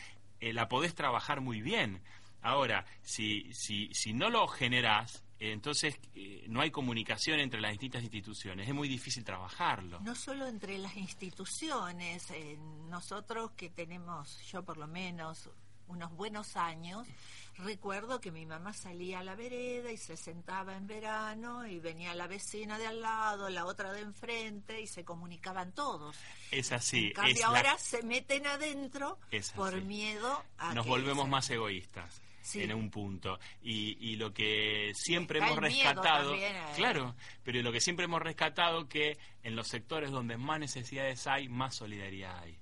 eh, la podés trabajar muy bien. Ahora, si, si, si no lo generás, entonces eh, no hay comunicación entre las distintas instituciones, es muy difícil trabajarlo. No solo entre las instituciones, eh, nosotros que tenemos, yo por lo menos, unos buenos años, recuerdo que mi mamá salía a la vereda y se sentaba en verano y venía la vecina de al lado, la otra de enfrente y se comunicaban todos. Es así. En ahora se meten adentro por miedo a... Nos volvemos más egoístas en un punto. Y, y lo que siempre hemos rescatado, ¿eh? claro, pero lo que siempre hemos rescatado que en los sectores donde más necesidades hay, más solidaridad hay.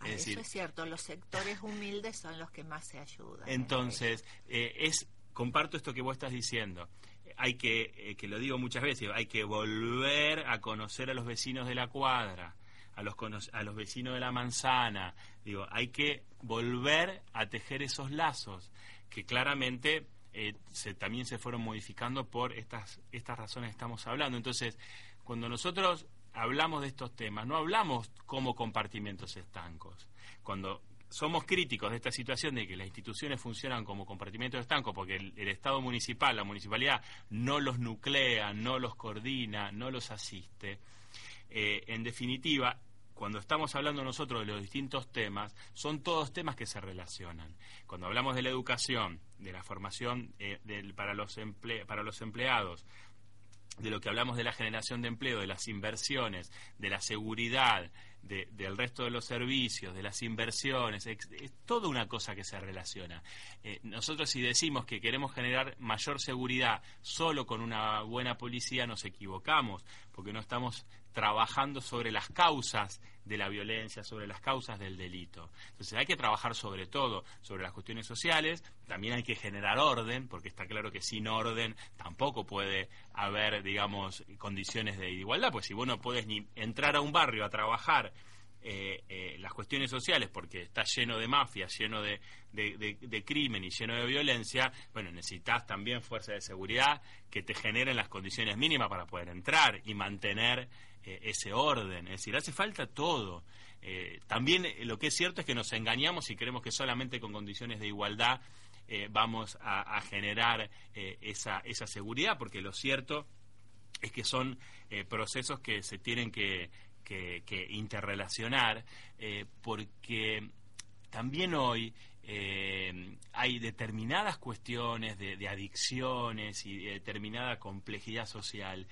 Ah, eso es cierto, los sectores humildes son los que más se ayudan. ¿eh? Entonces, eh, es comparto esto que vos estás diciendo. Hay que, que lo digo muchas veces, hay que volver a conocer a los vecinos de la cuadra, a los, a los vecinos de la manzana. Digo, hay que volver a tejer esos lazos que claramente eh, se, también se fueron modificando por estas, estas razones que estamos hablando. Entonces, cuando nosotros hablamos de estos temas, no hablamos como compartimentos estancos. Cuando somos críticos de esta situación de que las instituciones funcionan como compartimentos estancos porque el, Estado municipal, la municipalidad, no los nuclea, no los coordina, no los asiste, eh, en definitiva, cuando estamos hablando nosotros de los distintos temas, son todos temas que se relacionan. Cuando hablamos de la educación, de la formación eh, para, los empleados, de lo que hablamos de la generación de empleo, de las inversiones, de la seguridad, del resto de los servicios, de las inversiones, es, toda una cosa que se relaciona. Eh, nosotros si decimos que queremos generar mayor seguridad solo con una buena policía, nos equivocamos, porque no estamos trabajando sobre las causas de la violencia, sobre las causas del delito. Entonces hay que trabajar sobre todo sobre las cuestiones sociales, también hay que generar orden, porque está claro que sin orden tampoco puede haber, digamos, condiciones de igualdad, pues si vos no puedes ni entrar a un barrio a trabajar eh, eh, las cuestiones sociales porque está lleno de mafia, lleno de, de, crimen y lleno de violencia, bueno, necesitas también fuerza de seguridad que te generen las condiciones mínimas para poder entrar y mantener eh, ese orden. Es decir, hace falta todo. También lo que es cierto es que nos engañamos y creemos que solamente con condiciones de igualdad vamos a, generar esa, esa seguridad, porque lo cierto es que son procesos que se tienen que, que, interrelacionar, porque también hoy hay determinadas cuestiones de, de, adicciones y determinada complejidad social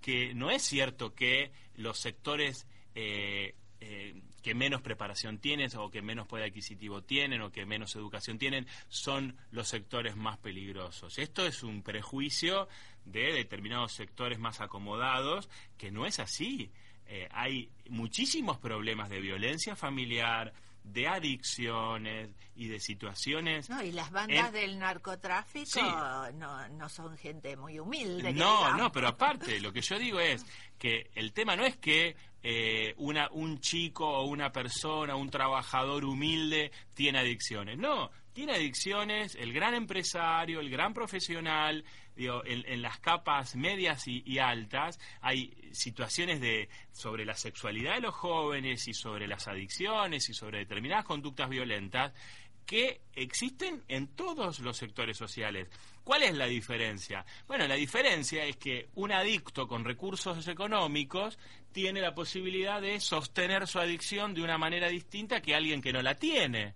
que no es cierto que los sectores eh, eh, que menos preparación tienen o que menos poder adquisitivo tienen o que menos educación tienen son los sectores más peligrosos. Esto es un prejuicio de determinados sectores más acomodados que no es así. Eh, hay muchísimos problemas de violencia familiar, de adicciones y de situaciones. No, y las bandas del narcotráfico no, no son gente muy humilde. No, no, pero aparte, lo que yo digo es que el tema no es que eh, una, un chico o una persona, un trabajador humilde tiene adicciones. No, tiene adicciones el gran empresario, el gran profesional, en, las capas medias y, altas hay situaciones de sobre la sexualidad de los jóvenes y sobre las adicciones y sobre determinadas conductas violentas que existen en todos los sectores sociales. ¿Cuál es la diferencia? Bueno, la diferencia es que un adicto con recursos económicos tiene la posibilidad de sostener su adicción de una manera distinta que alguien que no la tiene.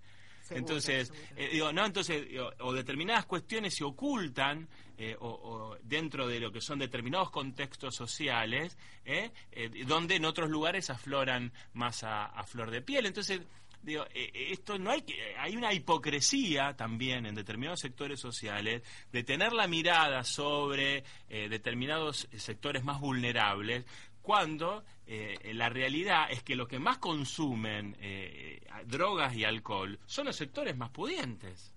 entonces, eh, digo, no, entonces, o determinadas cuestiones se ocultan eh, o, dentro de lo que son determinados contextos sociales, eh, donde en otros lugares afloran más a, flor de piel. Entonces, digo, esto no hay que, hay una hipocresía también en determinados sectores sociales de tener la mirada sobre determinados sectores más vulnerables cuando eh, la realidad es que los que más consumen eh, drogas y alcohol son los sectores más pudientes.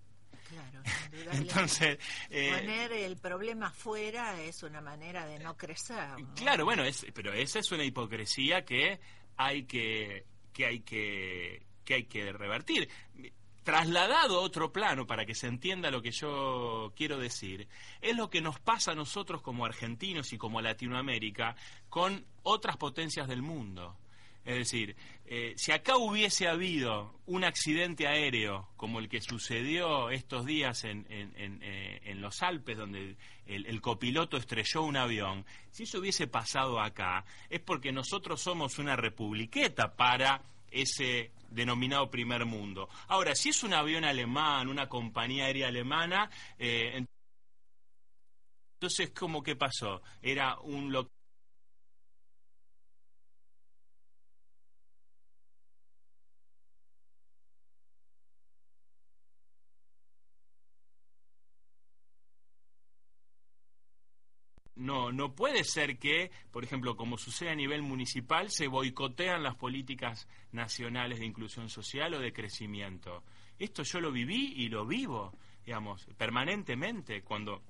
Claro, entonces eh, poner el problema fuera es una manera de no crecer. Claro, bueno, es, pero esa es una hipocresía que hay que que hay que que hay que revertir trasladado a otro plano para que se entienda lo que yo quiero decir, es lo que nos pasa a nosotros como argentinos y como Latinoamérica con otras potencias del mundo. Es decir, eh, si acá hubiese habido un accidente aéreo como el que sucedió estos días en, eh, los Alpes, donde el, copiloto estrelló un avión, si eso hubiese pasado acá, es porque nosotros somos una republiqueta para ese denominado primer mundo. Ahora, si es un avión alemán, una compañía aérea alemana, eh, entonces, ¿cómo que pasó? Era un No, no puede ser que, por ejemplo, como sucede a nivel municipal, se boicotean las políticas nacionales de inclusión social o de crecimiento. Esto yo lo viví y lo vivo, digamos, permanentemente, cuando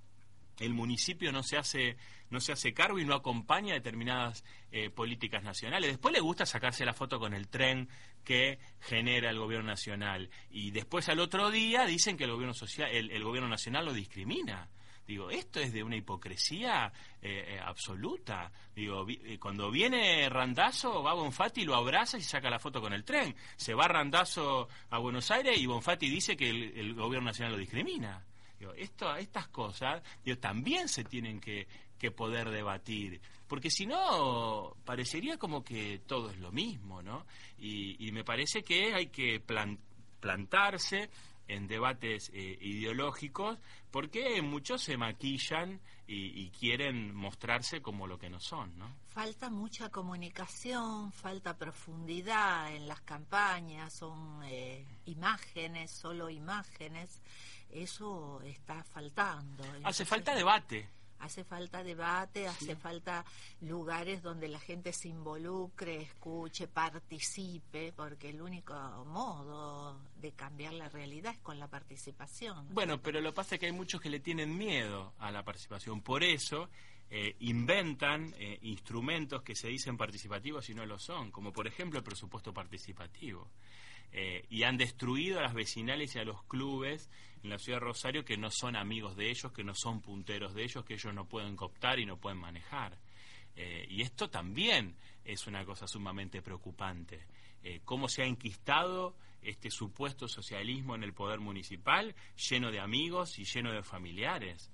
el municipio no se hace no se hace cargo y no acompaña determinadas eh, políticas nacionales. Después le gusta sacarse la foto con el tren que genera el gobierno nacional y después al otro día dicen que el gobierno social el gobierno nacional lo discrimina. Digo, esto es de una hipocresía eh, eh, absoluta. Digo, eh, cuando viene Randazo, va Bonfatti, lo abraza y saca la foto con el tren. Se va Randazo a Buenos Aires y Bonfatti dice que el, gobierno nacional lo discrimina. Digo, estas cosas digo, también se tienen que, que poder debatir. Porque si no, parecería como que todo es lo mismo, ¿no? Y, me parece que hay que plantarse en debates eh, ideológicos porque muchos se maquillan y, quieren mostrarse como lo que no son, ¿no? Falta mucha comunicación, falta profundidad en las campañas, son eh, imágenes, solo imágenes, eso está faltando. Hace falta debate hace falta debate, hace falta lugares donde la gente se involucre, escuche, participe, porque el único modo de cambiar la realidad es con la participación. Bueno, pero lo que pasa es que hay muchos que le tienen miedo a la participación, por eso eh, inventan eh, instrumentos que se dicen participativos y no lo son, como por ejemplo el presupuesto participativo. Eh, y han destruido a las vecinales y a los clubes en la ciudad de Rosario que no son amigos de ellos, que no son punteros de ellos, que ellos no pueden cooptar y no pueden manejar. Eh, y esto también es una cosa sumamente preocupante. Eh, cómo se ha enquistado este supuesto socialismo en el poder municipal, lleno de amigos y lleno de familiares.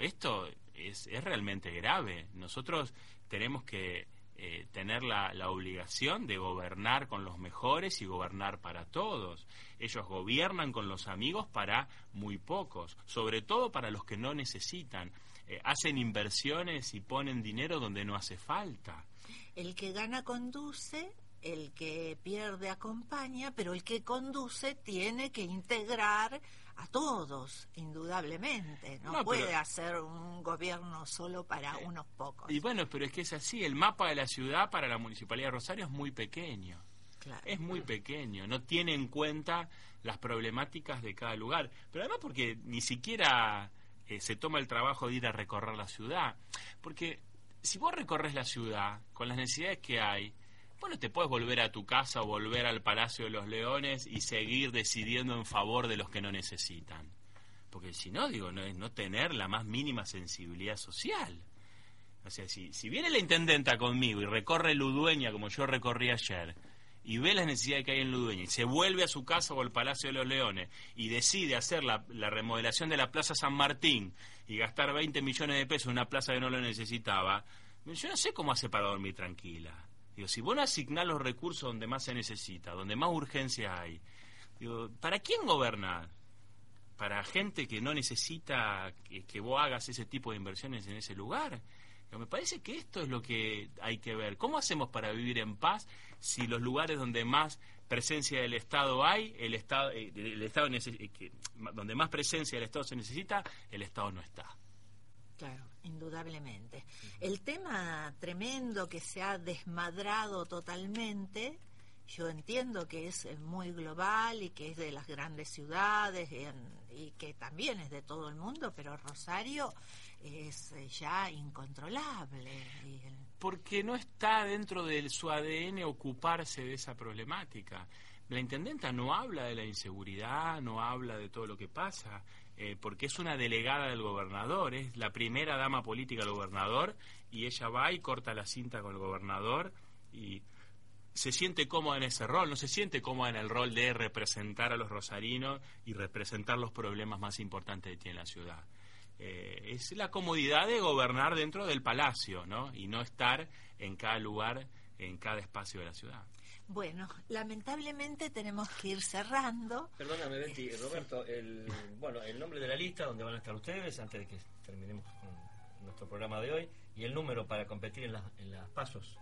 esto es, es realmente grave. Nosotros tenemos que eh, tener la, la, obligación de gobernar con los mejores y gobernar para todos. Ellos gobiernan con los amigos para muy pocos, sobre todo para los que no necesitan. Eh, hacen inversiones y ponen dinero donde no hace falta. El que gana conduce el que pierde acompaña, pero el que conduce tiene que integrar a todos, indudablemente. No, puede hacer un gobierno solo para unos pocos. Y bueno, pero es que es así. El mapa de la ciudad para la Municipalidad de Rosario es muy pequeño. Es muy pequeño. No tiene en cuenta las problemáticas de cada lugar. Pero además porque ni siquiera eh, se toma el trabajo de ir a recorrer la ciudad. Porque si vos recorres la ciudad con las necesidades que hay, bueno, te puedes volver a tu casa o volver al Palacio de los Leones y seguir decidiendo en favor de los que no necesitan. Porque si no, digo, no es no tener la más mínima sensibilidad social. O sea, si, si viene la intendenta conmigo y recorre Ludueña como yo recorrí ayer, y ve las necesidades que hay en Ludueña, y se vuelve a su casa o al Palacio de los Leones, y decide hacer la, la remodelación de la Plaza San Martín y gastar 20 millones de pesos en una plaza que no lo necesitaba, yo no sé cómo hace para dormir tranquila. Digo, si vos no asignás los recursos donde más se necesita, donde más urgencia hay, digo, ¿para quién gobernar? ¿Para gente que no necesita que, vos hagas ese tipo de inversiones en ese lugar? me parece que esto es lo que hay que ver. ¿Cómo hacemos para vivir en paz si los lugares donde más presencia del Estado hay, el Estado, eh, el Estado eh, donde más presencia del Estado se necesita, el Estado no está? Claro, indudablemente. El tema tremendo que se ha desmadrado totalmente, yo entiendo que es muy global y que es de las grandes ciudades y, que también es de todo el mundo, pero Rosario es eh, ya incontrolable. Porque no está dentro de su ADN ocuparse de esa problemática. La intendenta no habla de la inseguridad, no habla de todo lo que pasa. Eh, porque es una delegada del gobernador, es la primera dama política del gobernador, y ella va y corta la cinta con el gobernador y se siente cómoda en ese rol, no se siente cómoda en el rol de representar a los rosarinos y representar los problemas más importantes que tiene la ciudad. Eh, es la comodidad de gobernar dentro del palacio, ¿no? Y no estar en cada lugar, en cada espacio de la ciudad. Bueno, lamentablemente tenemos que ir cerrando. Perdóname, Betty, Roberto, el, bueno, el nombre de la lista donde van a estar ustedes antes de que terminemos con nuestro programa de hoy y el número para competir en, en las pasos.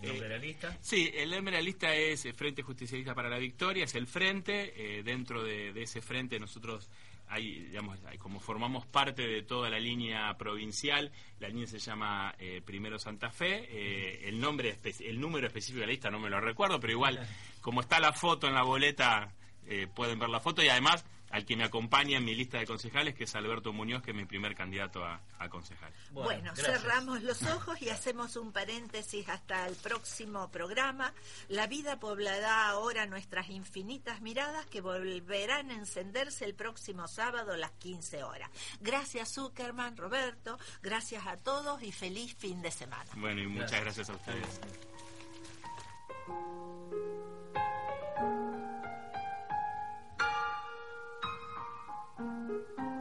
¿El nombre de la lista? Sí, el nombre de la lista es Frente Justicialista para la Victoria, es el frente. Eh, dentro de, de, ese frente nosotros hay, digamos, como formamos parte de toda la línea provincial, la línea se llama eh, Primero Santa Fe, eh, el nombre, el número específico de la lista no me lo recuerdo, pero igual, como está la foto en la boleta, eh, pueden ver la foto y además al que me acompaña en mi lista de concejales, que es Alberto Muñoz, que es mi primer candidato a, concejal. Bueno, cerramos los ojos y hacemos un paréntesis hasta el próximo programa. La vida poblará ahora nuestras infinitas miradas que volverán a encenderse el próximo sábado a las 15 horas. Gracias, Zuckerman, Roberto, gracias a todos y feliz fin de semana. Bueno, y muchas gracias a ustedes. Música